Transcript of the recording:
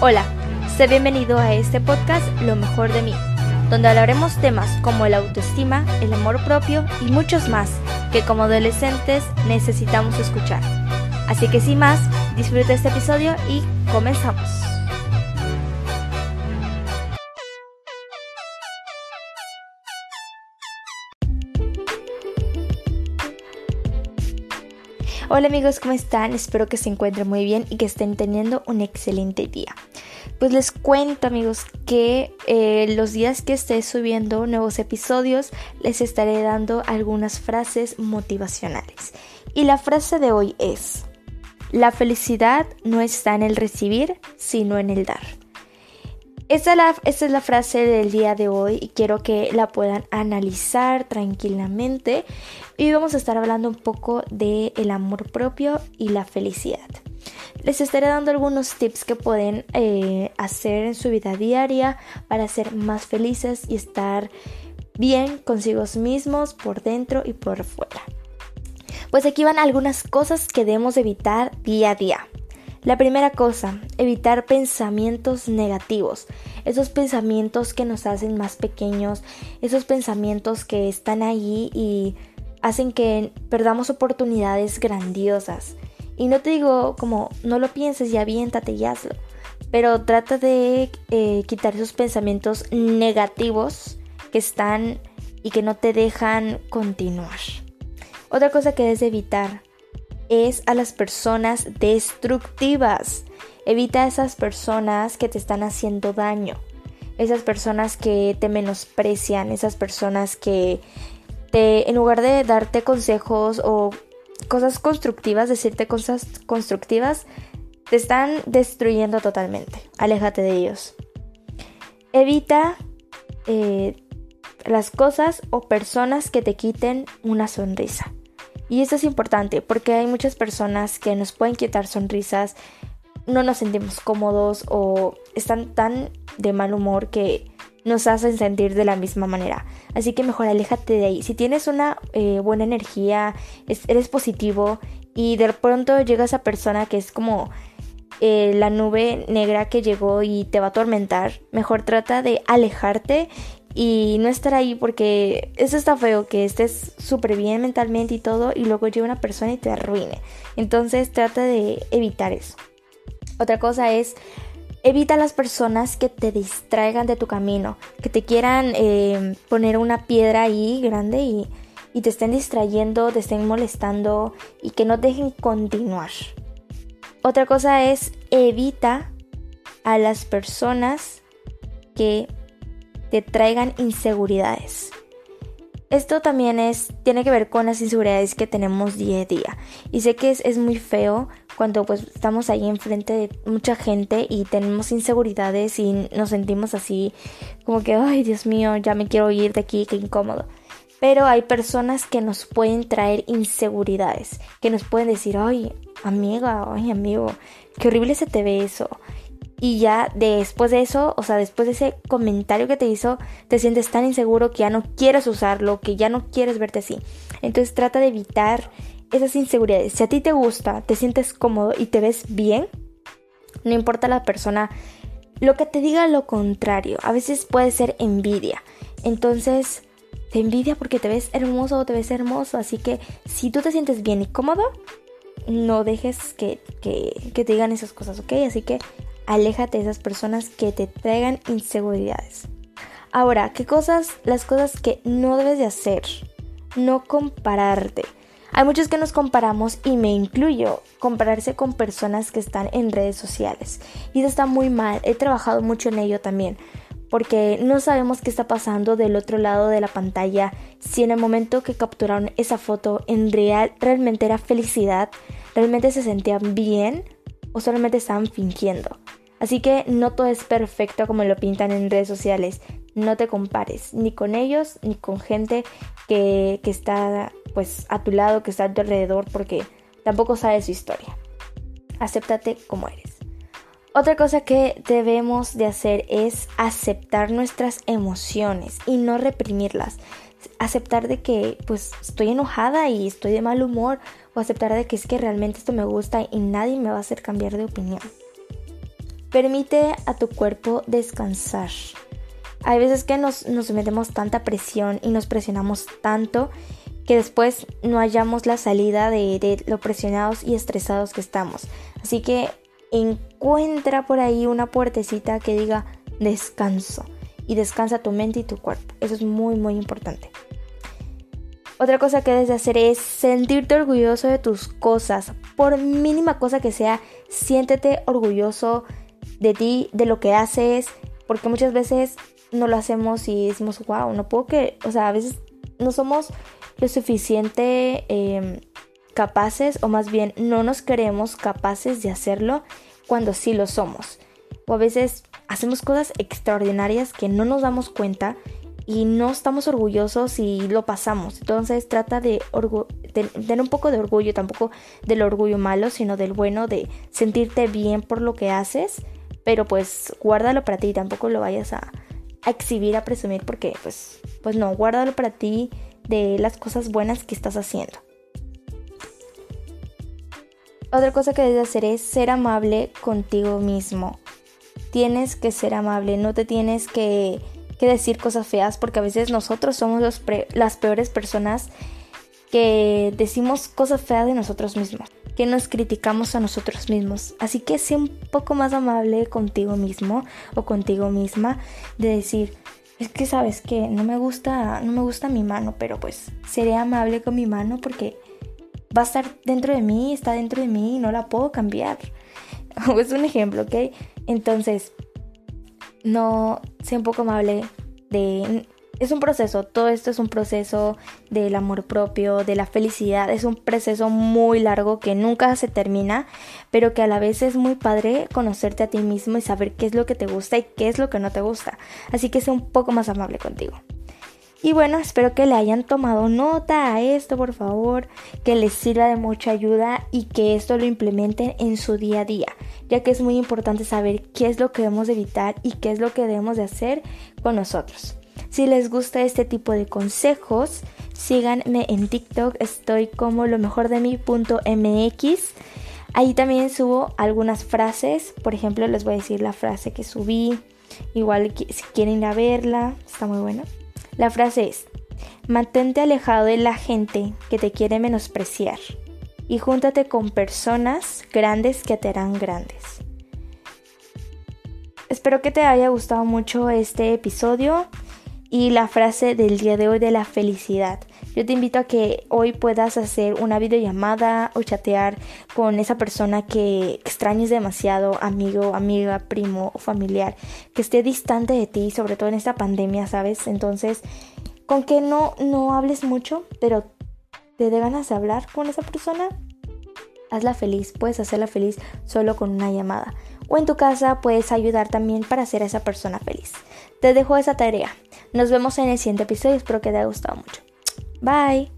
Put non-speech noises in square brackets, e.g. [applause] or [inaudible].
Hola, sé bienvenido a este podcast Lo mejor de mí, donde hablaremos temas como la autoestima, el amor propio y muchos más que como adolescentes necesitamos escuchar. Así que sin más, disfruta este episodio y comenzamos. Hola amigos, ¿cómo están? Espero que se encuentren muy bien y que estén teniendo un excelente día. Pues les cuento amigos que eh, los días que esté subiendo nuevos episodios les estaré dando algunas frases motivacionales. Y la frase de hoy es, la felicidad no está en el recibir, sino en el dar. Esta es, la, frase del día de hoy y quiero que la puedan analizar tranquilamente. Y vamos a estar hablando un poco del el amor propio y la felicidad. Les estaré dando algunos tips que pueden eh, hacer en su vida diaria para ser más felices y estar bien consigo mismos por dentro y por fuera. Pues aquí van algunas cosas que debemos evitar día a día. La primera cosa, evitar pensamientos negativos, esos pensamientos que nos hacen más pequeños, esos pensamientos que están ahí y hacen que perdamos oportunidades grandiosas. Y no te digo como no lo pienses y aviéntate y hazlo, pero trata de eh, quitar esos pensamientos negativos que están y que no te dejan continuar. Otra cosa que debes evitar es a las personas destructivas. Evita a esas personas que te están haciendo daño. Esas personas que te menosprecian, esas personas que te, en lugar de darte consejos o cosas constructivas, decirte cosas constructivas, te están destruyendo totalmente. Aléjate de ellos. Evita eh, las cosas o personas que te quiten una sonrisa. Y eso es importante porque hay muchas personas que nos pueden quitar sonrisas, no nos sentimos cómodos o están tan de mal humor que nos hacen sentir de la misma manera. Así que mejor aléjate de ahí. Si tienes una eh, buena energía, eres positivo y de pronto llega esa persona que es como eh, la nube negra que llegó y te va a atormentar, mejor trata de alejarte y no estar ahí porque eso está feo, que estés súper bien mentalmente y todo y luego llega una persona y te arruine. Entonces trata de evitar eso. Otra cosa es, evita las personas que te distraigan de tu camino, que te quieran eh, poner una piedra ahí grande y, y te estén distrayendo, te estén molestando y que no dejen continuar. Otra cosa es, evita a las personas que te traigan inseguridades. Esto también es, tiene que ver con las inseguridades que tenemos día a día. Y sé que es, muy feo cuando pues estamos ahí enfrente de mucha gente y tenemos inseguridades y nos sentimos así como que, ay Dios mío, ya me quiero ir de aquí, qué incómodo. Pero hay personas que nos pueden traer inseguridades, que nos pueden decir, ay amiga, ay amigo, qué horrible se te ve eso y ya después de eso, o sea, después de ese comentario que te hizo, te sientes tan inseguro que ya no quieres usarlo, que ya no quieres verte así. Entonces trata de evitar esas inseguridades. Si a ti te gusta, te sientes cómodo y te ves bien, no importa la persona, lo que te diga lo contrario, a veces puede ser envidia. Entonces, te envidia porque te ves hermoso o te ves hermoso, así que si tú te sientes bien y cómodo, no dejes que, que, te digan esas cosas, ¿ok? Así que aléjate de esas personas que te traigan inseguridades. Ahora, ¿qué cosas? Las cosas que no debes de hacer. No compararte. Hay muchos que nos comparamos y me incluyo, compararse con personas que están en redes sociales. Y eso está muy mal, he trabajado mucho en ello también, porque no sabemos qué está pasando del otro lado de la pantalla, si en el momento que capturaron esa foto en real realmente era felicidad, realmente se sentían bien o solamente estaban fingiendo. Así que no todo es perfecto como lo pintan en redes sociales. No te compares ni con ellos ni con gente que, está pues a tu lado, que está a tu alrededor, porque tampoco sabes su historia. Acéptate como eres. Otra cosa que debemos de hacer es aceptar nuestras emociones y no reprimirlas. Aceptar de que pues estoy enojada y estoy de mal humor o aceptar de que es que realmente esto me gusta y nadie me va a hacer cambiar de opinión. Permite a tu cuerpo descansar. Hay veces que nos, metemos tanta presión y nos presionamos tanto que después no hallamos la salida de, de, lo presionados y estresados que estamos. Así que encuentra por ahí una puertecita que diga descanso y descansa tu mente y tu cuerpo. Eso es muy muy importante. Otra cosa que debes hacer es sentirte orgulloso de tus cosas. Por mínima cosa que sea, siéntete orgulloso de ti, de lo que haces, porque muchas veces no lo hacemos y decimos, wow, no puedo que, o sea, a veces no somos lo suficiente em, capaces o más bien no nos creemos capaces de hacerlo cuando sí lo somos. O a veces hacemos cosas extraordinarias que no nos damos cuenta y no estamos orgullosos y lo pasamos. Entonces trata de, tener un poco de orgullo, tampoco del orgullo malo, sino del bueno, de sentirte bien por lo que haces, pero pues guárdalo para ti, tampoco lo vayas a, exhibir, a presumir, porque pues, pues no, guárdalo para ti de las cosas buenas que estás haciendo. Otra cosa que debes hacer es ser amable contigo mismo. Tienes que ser amable, no te tienes que, que decir cosas feas porque a veces nosotros somos los las peores personas que decimos cosas feas de nosotros mismos que nos criticamos a nosotros mismos. Así que sé un poco más amable contigo mismo o contigo misma de decir, es que sabes que no me gusta, no me gusta mi mano, pero pues seré amable con mi mano porque va a estar dentro de mí, está dentro de mí y no la puedo cambiar. [laughs] es un ejemplo, ¿ok? Entonces, no sé un poco amable de es un proceso, todo esto es un proceso del amor propio, de la felicidad, es un proceso muy largo que nunca se termina, pero que a la vez es muy padre conocerte a ti mismo y saber qué es lo que te gusta y qué es lo que no te gusta. Así que sé un poco más amable contigo. Y bueno, espero que le hayan tomado nota a esto, por favor, que les sirva de mucha ayuda y que esto lo implementen en su día a día, ya que es muy importante saber qué es lo que debemos evitar y qué es lo que debemos de hacer con nosotros. Si les gusta este tipo de consejos, síganme en TikTok, estoy como lo mejor de mí.mx. Ahí también subo algunas frases, por ejemplo les voy a decir la frase que subí, igual si quieren ir a verla, está muy buena. La frase es, mantente alejado de la gente que te quiere menospreciar y júntate con personas grandes que te harán grandes. Espero que te haya gustado mucho este episodio y la frase del día de hoy de la felicidad. Yo te invito a que hoy puedas hacer una videollamada o chatear con esa persona que extrañes demasiado, amigo, amiga, primo o familiar, que esté distante de ti, sobre todo en esta pandemia, ¿sabes? Entonces, con que no, no hables mucho, pero te dé ganas de hablar con esa persona, hazla feliz, puedes hacerla feliz solo con una llamada. O en tu casa puedes ayudar también para hacer a esa persona feliz. Te dejo esa tarea. Nos vemos en el siguiente episodio. Espero que te haya gustado mucho. Bye.